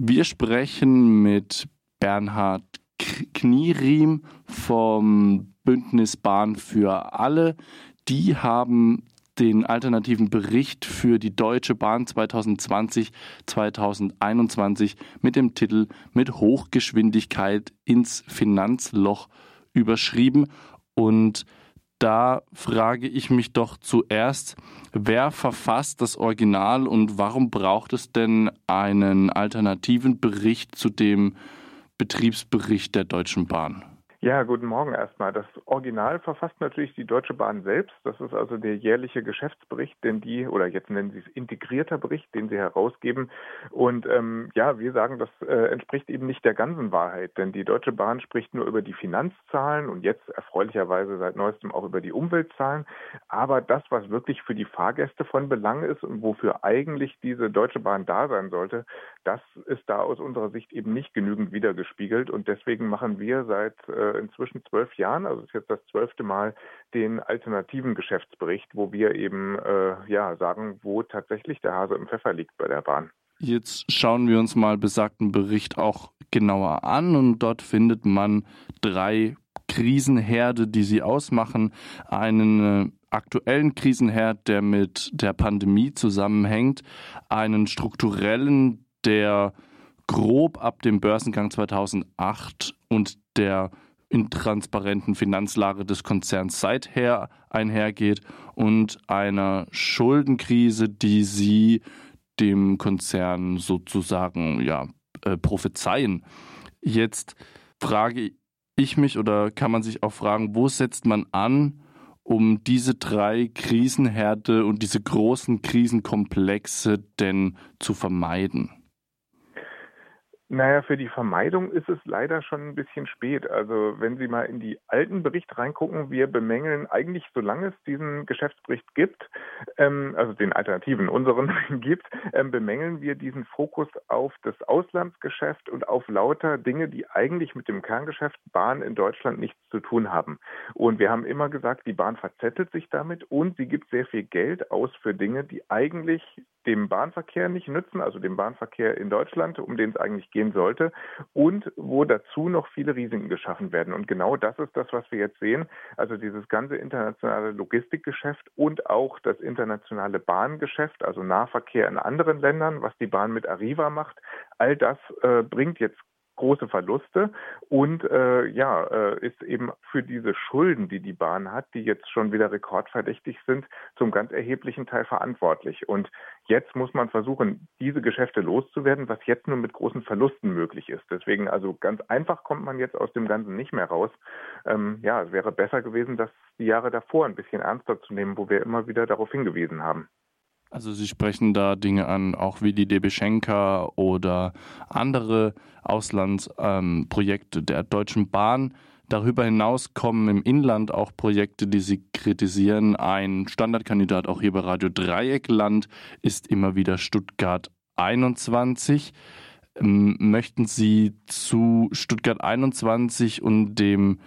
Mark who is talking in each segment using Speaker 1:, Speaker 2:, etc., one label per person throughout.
Speaker 1: Wir sprechen mit Bernhard Knieriem vom Bündnis Bahn für alle. Die haben den alternativen Bericht für die Deutsche Bahn 2020-2021 mit dem Titel Mit Hochgeschwindigkeit ins Finanzloch überschrieben. Und da frage ich mich doch zuerst, wer verfasst das Original und warum braucht es denn einen alternativen Bericht zu dem Betriebsbericht der Deutschen Bahn?
Speaker 2: Ja, guten Morgen erstmal. Das Original verfasst natürlich die Deutsche Bahn selbst. Das ist also der jährliche Geschäftsbericht, den die, oder jetzt nennen sie es integrierter Bericht, den sie herausgeben. Und ähm, ja, wir sagen, das äh, entspricht eben nicht der ganzen Wahrheit, denn die Deutsche Bahn spricht nur über die Finanzzahlen und jetzt erfreulicherweise seit neuestem auch über die Umweltzahlen. Aber das, was wirklich für die Fahrgäste von Belang ist und wofür eigentlich diese Deutsche Bahn da sein sollte, das ist da aus unserer Sicht eben nicht genügend wiedergespiegelt. Und deswegen machen wir seit äh, inzwischen zwölf Jahren, also ist jetzt das zwölfte Mal, den alternativen Geschäftsbericht, wo wir eben äh, ja sagen, wo tatsächlich der Hase im Pfeffer liegt bei der Bahn.
Speaker 1: Jetzt schauen wir uns mal besagten Bericht auch genauer an und dort findet man drei Krisenherde, die sie ausmachen. Einen äh, aktuellen Krisenherd, der mit der Pandemie zusammenhängt, einen strukturellen, der grob ab dem Börsengang 2008 und der intransparenten Finanzlage des Konzerns seither einhergeht und einer Schuldenkrise, die sie dem Konzern sozusagen ja äh, prophezeien. Jetzt frage ich mich oder kann man sich auch fragen, wo setzt man an, um diese drei Krisenherde und diese großen Krisenkomplexe denn zu vermeiden?
Speaker 2: Naja, für die Vermeidung ist es leider schon ein bisschen spät. Also wenn Sie mal in die alten Berichte reingucken, wir bemängeln eigentlich, solange es diesen Geschäftsbericht gibt, ähm, also den alternativen unseren gibt, ähm, bemängeln wir diesen Fokus auf das Auslandsgeschäft und auf lauter Dinge, die eigentlich mit dem Kerngeschäft Bahn in Deutschland nichts zu tun haben. Und wir haben immer gesagt, die Bahn verzettelt sich damit und sie gibt sehr viel Geld aus für Dinge, die eigentlich dem Bahnverkehr nicht nützen, also dem Bahnverkehr in Deutschland, um den es eigentlich gehen sollte, und wo dazu noch viele Risiken geschaffen werden. Und genau das ist das, was wir jetzt sehen. Also dieses ganze internationale Logistikgeschäft und auch das internationale Bahngeschäft, also Nahverkehr in anderen Ländern, was die Bahn mit Arriva macht, all das äh, bringt jetzt große Verluste und äh, ja, äh, ist eben für diese Schulden, die die Bahn hat, die jetzt schon wieder rekordverdächtig sind, zum ganz erheblichen Teil verantwortlich. Und jetzt muss man versuchen, diese Geschäfte loszuwerden, was jetzt nur mit großen Verlusten möglich ist. Deswegen also ganz einfach kommt man jetzt aus dem Ganzen nicht mehr raus. Ähm, ja, es wäre besser gewesen, das die Jahre davor ein bisschen ernster zu nehmen, wo wir immer wieder darauf hingewiesen haben.
Speaker 1: Also Sie sprechen da Dinge an, auch wie die DB oder andere Auslandsprojekte ähm, der Deutschen Bahn. Darüber hinaus kommen im Inland auch Projekte, die Sie kritisieren. Ein Standardkandidat auch hier bei Radio Dreieckland ist immer wieder Stuttgart 21. Ähm, möchten Sie zu Stuttgart 21 und dem,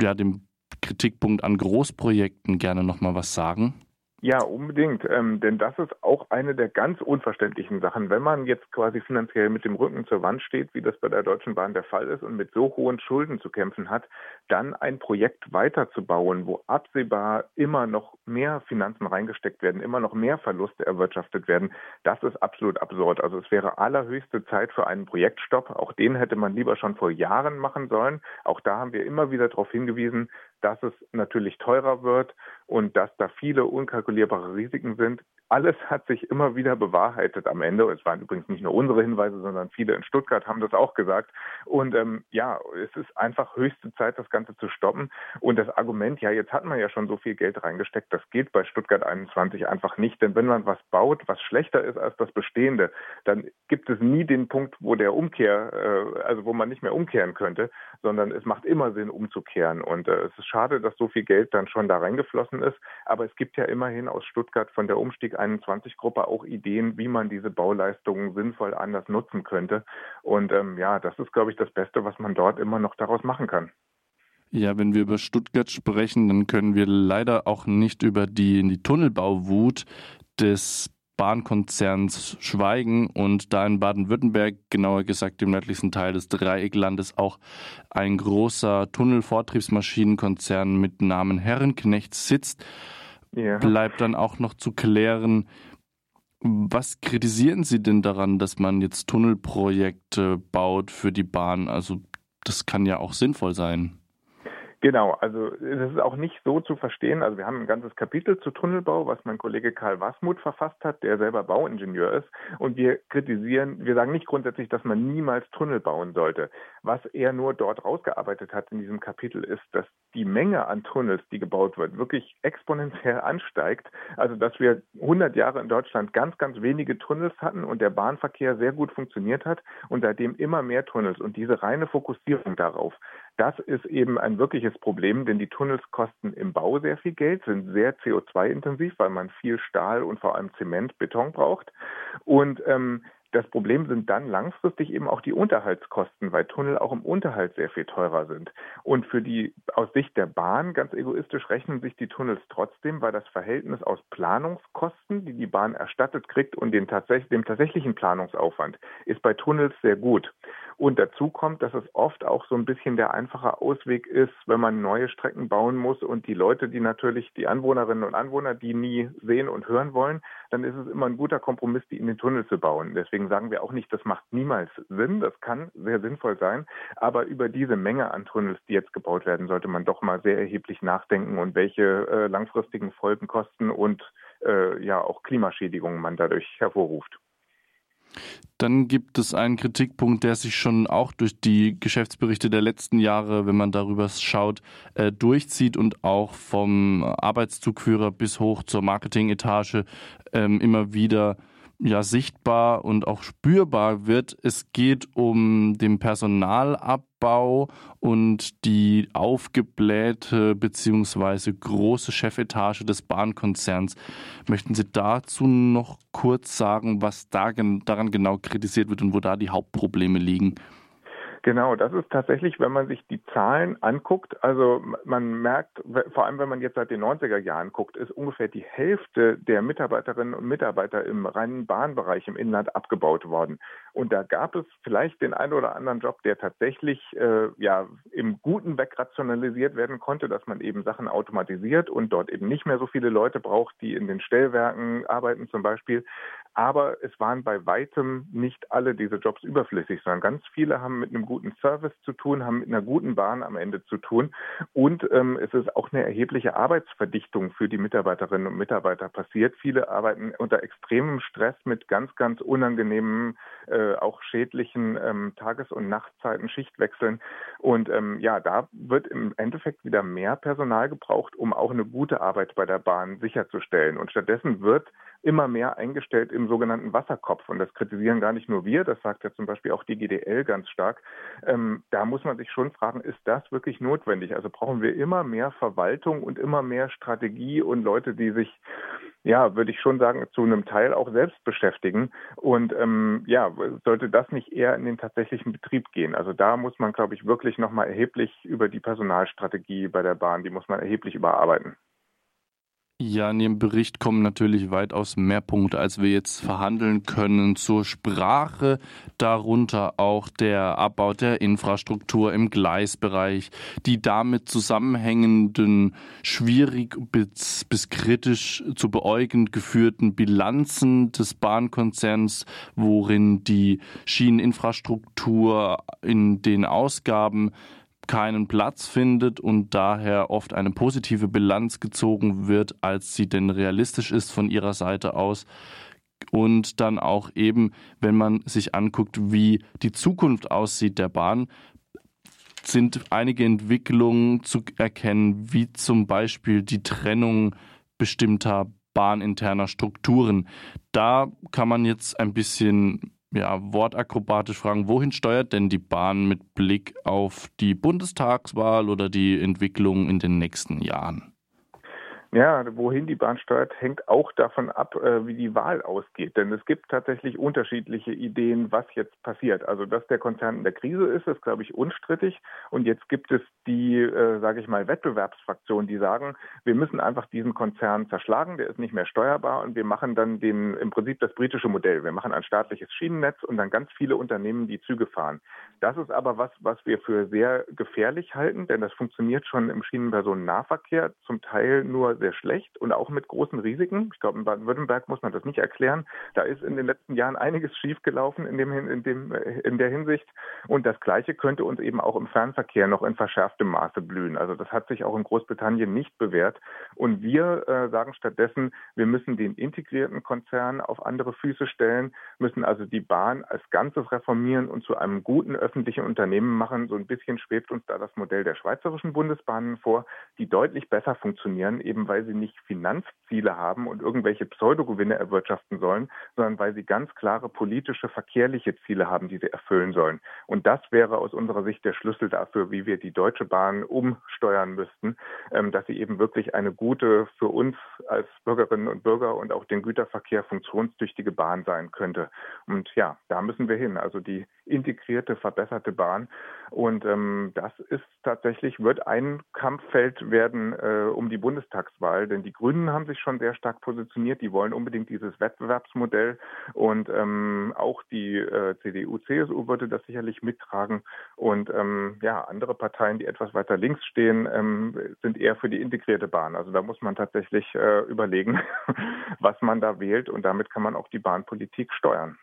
Speaker 1: ja, dem Kritikpunkt an Großprojekten gerne noch mal was sagen?
Speaker 2: Ja, unbedingt. Ähm, denn das ist auch eine der ganz unverständlichen Sachen. Wenn man jetzt quasi finanziell mit dem Rücken zur Wand steht, wie das bei der Deutschen Bahn der Fall ist und mit so hohen Schulden zu kämpfen hat, dann ein Projekt weiterzubauen, wo absehbar immer noch mehr Finanzen reingesteckt werden, immer noch mehr Verluste erwirtschaftet werden, das ist absolut absurd. Also es wäre allerhöchste Zeit für einen Projektstopp. Auch den hätte man lieber schon vor Jahren machen sollen. Auch da haben wir immer wieder darauf hingewiesen, dass es natürlich teurer wird und dass da viele unkalkulierbare Risiken sind. Alles hat sich immer wieder bewahrheitet am Ende. Es waren übrigens nicht nur unsere Hinweise, sondern viele in Stuttgart haben das auch gesagt. Und ähm, ja, es ist einfach höchste Zeit, das Ganze zu stoppen. Und das Argument, ja, jetzt hat man ja schon so viel Geld reingesteckt, das geht bei Stuttgart 21 einfach nicht. Denn wenn man was baut, was schlechter ist als das Bestehende, dann gibt es nie den Punkt, wo der Umkehr, äh, also wo man nicht mehr umkehren könnte, sondern es macht immer Sinn, umzukehren. Und äh, es ist schade, dass so viel Geld dann schon da reingeflossen ist. Aber es gibt ja immerhin aus Stuttgart von der Umstieg 21-Gruppe auch Ideen, wie man diese Bauleistungen sinnvoll anders nutzen könnte. Und ähm, ja, das ist, glaube ich, das Beste, was man dort immer noch daraus machen kann.
Speaker 1: Ja, wenn wir über Stuttgart sprechen, dann können wir leider auch nicht über die, die Tunnelbauwut des Bahnkonzerns schweigen und da in Baden-Württemberg, genauer gesagt im nördlichsten Teil des Dreiecklandes, auch ein großer Tunnelvortriebsmaschinenkonzern mit Namen Herrenknecht sitzt, ja. bleibt dann auch noch zu klären, was kritisieren Sie denn daran, dass man jetzt Tunnelprojekte baut für die Bahn? Also das kann ja auch sinnvoll sein.
Speaker 2: Genau, also es ist auch nicht so zu verstehen. Also wir haben ein ganzes Kapitel zu Tunnelbau, was mein Kollege Karl Wasmuth verfasst hat, der selber Bauingenieur ist. Und wir kritisieren, wir sagen nicht grundsätzlich, dass man niemals Tunnel bauen sollte. Was er nur dort rausgearbeitet hat in diesem Kapitel ist, dass die Menge an Tunnels, die gebaut wird, wirklich exponentiell ansteigt. Also dass wir 100 Jahre in Deutschland ganz, ganz wenige Tunnels hatten und der Bahnverkehr sehr gut funktioniert hat und seitdem immer mehr Tunnels. Und diese reine Fokussierung darauf, das ist eben ein wirkliches Problem, denn die Tunnels kosten im Bau sehr viel Geld, sind sehr CO2-intensiv, weil man viel Stahl und vor allem Zement, Beton braucht. Und ähm, das Problem sind dann langfristig eben auch die Unterhaltskosten, weil Tunnel auch im Unterhalt sehr viel teurer sind. Und für die, aus Sicht der Bahn, ganz egoistisch rechnen sich die Tunnels trotzdem, weil das Verhältnis aus Planungskosten, die die Bahn erstattet kriegt, und dem, tatsächlich, dem tatsächlichen Planungsaufwand ist bei Tunnels sehr gut. Und dazu kommt, dass es oft auch so ein bisschen der einfache Ausweg ist, wenn man neue Strecken bauen muss und die Leute, die natürlich, die Anwohnerinnen und Anwohner, die nie sehen und hören wollen, dann ist es immer ein guter Kompromiss, die in den Tunnel zu bauen. Deswegen sagen wir auch nicht, das macht niemals Sinn, das kann sehr sinnvoll sein, aber über diese Menge an Tunnels, die jetzt gebaut werden, sollte man doch mal sehr erheblich nachdenken und welche äh, langfristigen Folgen, Kosten und äh, ja auch Klimaschädigungen man dadurch hervorruft.
Speaker 1: Dann gibt es einen Kritikpunkt, der sich schon auch durch die Geschäftsberichte der letzten Jahre, wenn man darüber schaut, äh, durchzieht und auch vom Arbeitszugführer bis hoch zur Marketingetage ähm, immer wieder ja sichtbar und auch spürbar wird. Es geht um den Personalabbau und die aufgeblähte bzw. große Chefetage des Bahnkonzerns. Möchten Sie dazu noch kurz sagen, was daran genau kritisiert wird und wo da die Hauptprobleme liegen?
Speaker 2: Genau, das ist tatsächlich, wenn man sich die Zahlen anguckt, also man merkt, vor allem wenn man jetzt seit den 90er Jahren guckt, ist ungefähr die Hälfte der Mitarbeiterinnen und Mitarbeiter im reinen Bahnbereich im Inland abgebaut worden. Und da gab es vielleicht den einen oder anderen Job, der tatsächlich äh, ja im Guten wegrationalisiert werden konnte, dass man eben Sachen automatisiert und dort eben nicht mehr so viele Leute braucht, die in den Stellwerken arbeiten zum Beispiel. Aber es waren bei weitem nicht alle diese Jobs überflüssig, sondern ganz viele haben mit einem guten Service zu tun, haben mit einer guten Bahn am Ende zu tun. Und ähm, es ist auch eine erhebliche Arbeitsverdichtung für die Mitarbeiterinnen und Mitarbeiter passiert. Viele arbeiten unter extremem Stress mit ganz, ganz unangenehmen, äh, auch schädlichen ähm, Tages- und Nachtzeiten, Schichtwechseln. Und ähm, ja, da wird im Endeffekt wieder mehr Personal gebraucht, um auch eine gute Arbeit bei der Bahn sicherzustellen. Und stattdessen wird immer mehr eingestellt im sogenannten Wasserkopf. Und das kritisieren gar nicht nur wir, das sagt ja zum Beispiel auch die GDL ganz stark. Ähm, da muss man sich schon fragen, ist das wirklich notwendig? Also brauchen wir immer mehr Verwaltung und immer mehr Strategie und Leute, die sich, ja, würde ich schon sagen, zu einem Teil auch selbst beschäftigen. Und ähm, ja, sollte das nicht eher in den tatsächlichen Betrieb gehen? Also da muss man, glaube ich, wirklich nochmal erheblich über die Personalstrategie bei der Bahn, die muss man erheblich überarbeiten.
Speaker 1: Ja, in Ihrem Bericht kommen natürlich weitaus mehr Punkte, als wir jetzt verhandeln können zur Sprache, darunter auch der Abbau der Infrastruktur im Gleisbereich, die damit zusammenhängenden schwierig bis, bis kritisch zu beäugen geführten Bilanzen des Bahnkonzerns, worin die Schieneninfrastruktur in den Ausgaben keinen Platz findet und daher oft eine positive Bilanz gezogen wird, als sie denn realistisch ist von ihrer Seite aus. Und dann auch eben, wenn man sich anguckt, wie die Zukunft aussieht der Bahn, sind einige Entwicklungen zu erkennen, wie zum Beispiel die Trennung bestimmter bahninterner Strukturen. Da kann man jetzt ein bisschen ja, wortakrobatisch fragen, wohin steuert denn die Bahn mit Blick auf die Bundestagswahl oder die Entwicklung in den nächsten Jahren?
Speaker 2: Ja, wohin die Bahn steuert, hängt auch davon ab, äh, wie die Wahl ausgeht. Denn es gibt tatsächlich unterschiedliche Ideen, was jetzt passiert. Also, dass der Konzern in der Krise ist, ist, glaube ich, unstrittig. Und jetzt gibt es die, äh, sage ich mal, Wettbewerbsfraktionen, die sagen, wir müssen einfach diesen Konzern zerschlagen, der ist nicht mehr steuerbar und wir machen dann den, im Prinzip das britische Modell. Wir machen ein staatliches Schienennetz und dann ganz viele Unternehmen, die Züge fahren. Das ist aber was, was wir für sehr gefährlich halten, denn das funktioniert schon im Schienenpersonennahverkehr, zum Teil nur sehr schlecht und auch mit großen Risiken. Ich glaube, in Baden-Württemberg muss man das nicht erklären. Da ist in den letzten Jahren einiges schiefgelaufen in, dem, in, dem, äh, in der Hinsicht. Und das Gleiche könnte uns eben auch im Fernverkehr noch in verschärftem Maße blühen. Also das hat sich auch in Großbritannien nicht bewährt. Und wir äh, sagen stattdessen, wir müssen den integrierten Konzern auf andere Füße stellen, müssen also die Bahn als Ganzes reformieren und zu einem guten öffentlichen Unternehmen machen. So ein bisschen schwebt uns da das Modell der schweizerischen Bundesbahnen vor, die deutlich besser funktionieren, eben weil sie nicht Finanzziele haben und irgendwelche Pseudogewinne erwirtschaften sollen, sondern weil sie ganz klare politische, verkehrliche Ziele haben, die sie erfüllen sollen. Und das wäre aus unserer Sicht der Schlüssel dafür, wie wir die Deutsche Bahn umsteuern müssten, ähm, dass sie eben wirklich eine gute, für uns als Bürgerinnen und Bürger und auch den Güterverkehr funktionstüchtige Bahn sein könnte. Und ja, da müssen wir hin. Also die integrierte, verbesserte Bahn. Und ähm, das ist tatsächlich, wird ein Kampffeld werden äh, um die Bundestagswahl, denn die Grünen haben sich schon sehr stark positioniert. Die wollen unbedingt dieses Wettbewerbsmodell und ähm, auch die äh, CDU, CSU würde das sicherlich mittragen. Und ähm, ja, andere Parteien, die etwas weiter links stehen, ähm, sind eher für die integrierte Bahn. Also da muss man tatsächlich äh, überlegen, was man da wählt und damit kann man auch die Bahnpolitik steuern.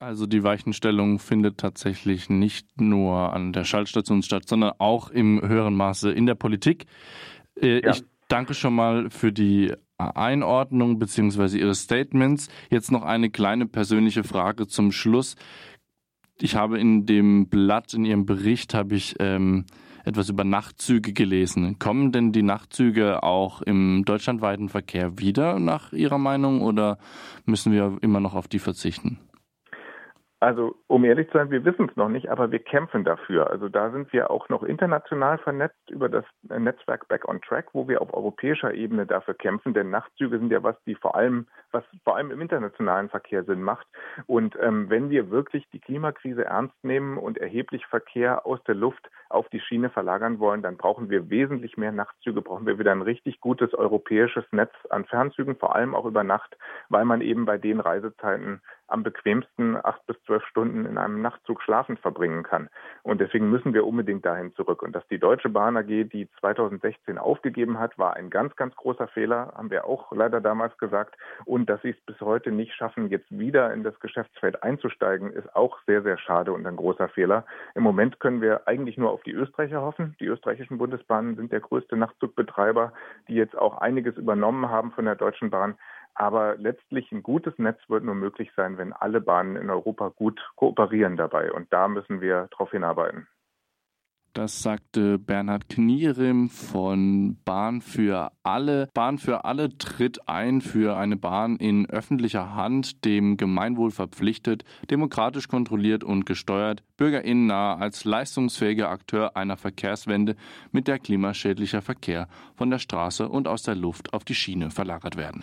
Speaker 1: Also die Weichenstellung findet tatsächlich nicht nur an der Schaltstation statt, sondern auch im höheren Maße in der Politik. Äh, ja. Ich danke schon mal für die Einordnung bzw. Ihre Statements. Jetzt noch eine kleine persönliche Frage zum Schluss. Ich habe in dem Blatt, in Ihrem Bericht, habe ich ähm, etwas über Nachtzüge gelesen. Kommen denn die Nachtzüge auch im deutschlandweiten Verkehr wieder nach Ihrer Meinung oder müssen wir immer noch auf die verzichten?
Speaker 2: Also, um ehrlich zu sein, wir wissen es noch nicht, aber wir kämpfen dafür. Also da sind wir auch noch international vernetzt über das Netzwerk Back on Track, wo wir auf europäischer Ebene dafür kämpfen. Denn Nachtzüge sind ja was, die vor allem, was vor allem im internationalen Verkehr Sinn macht. Und ähm, wenn wir wirklich die Klimakrise ernst nehmen und erheblich Verkehr aus der Luft auf die Schiene verlagern wollen, dann brauchen wir wesentlich mehr Nachtzüge, brauchen wir wieder ein richtig gutes europäisches Netz an Fernzügen, vor allem auch über Nacht, weil man eben bei den Reisezeiten am bequemsten acht bis zwölf Stunden in einem Nachtzug schlafend verbringen kann. Und deswegen müssen wir unbedingt dahin zurück. Und dass die Deutsche Bahn AG die 2016 aufgegeben hat, war ein ganz, ganz großer Fehler, haben wir auch leider damals gesagt. Und dass sie es bis heute nicht schaffen, jetzt wieder in das Geschäftsfeld einzusteigen, ist auch sehr, sehr schade und ein großer Fehler. Im Moment können wir eigentlich nur auf die Österreicher hoffen. Die österreichischen Bundesbahnen sind der größte Nachtzug-Betreiber, die jetzt auch einiges übernommen haben von der Deutschen Bahn. Aber letztlich ein gutes Netz wird nur möglich sein, wenn alle Bahnen in Europa gut kooperieren dabei. Und da müssen wir darauf hinarbeiten.
Speaker 1: Das sagte Bernhard Knierim von Bahn für alle. Bahn für alle tritt ein für eine Bahn in öffentlicher Hand, dem Gemeinwohl verpflichtet, demokratisch kontrolliert und gesteuert, bürgerinnen nah als leistungsfähiger Akteur einer Verkehrswende, mit der klimaschädlicher Verkehr von der Straße und aus der Luft auf die Schiene verlagert werden.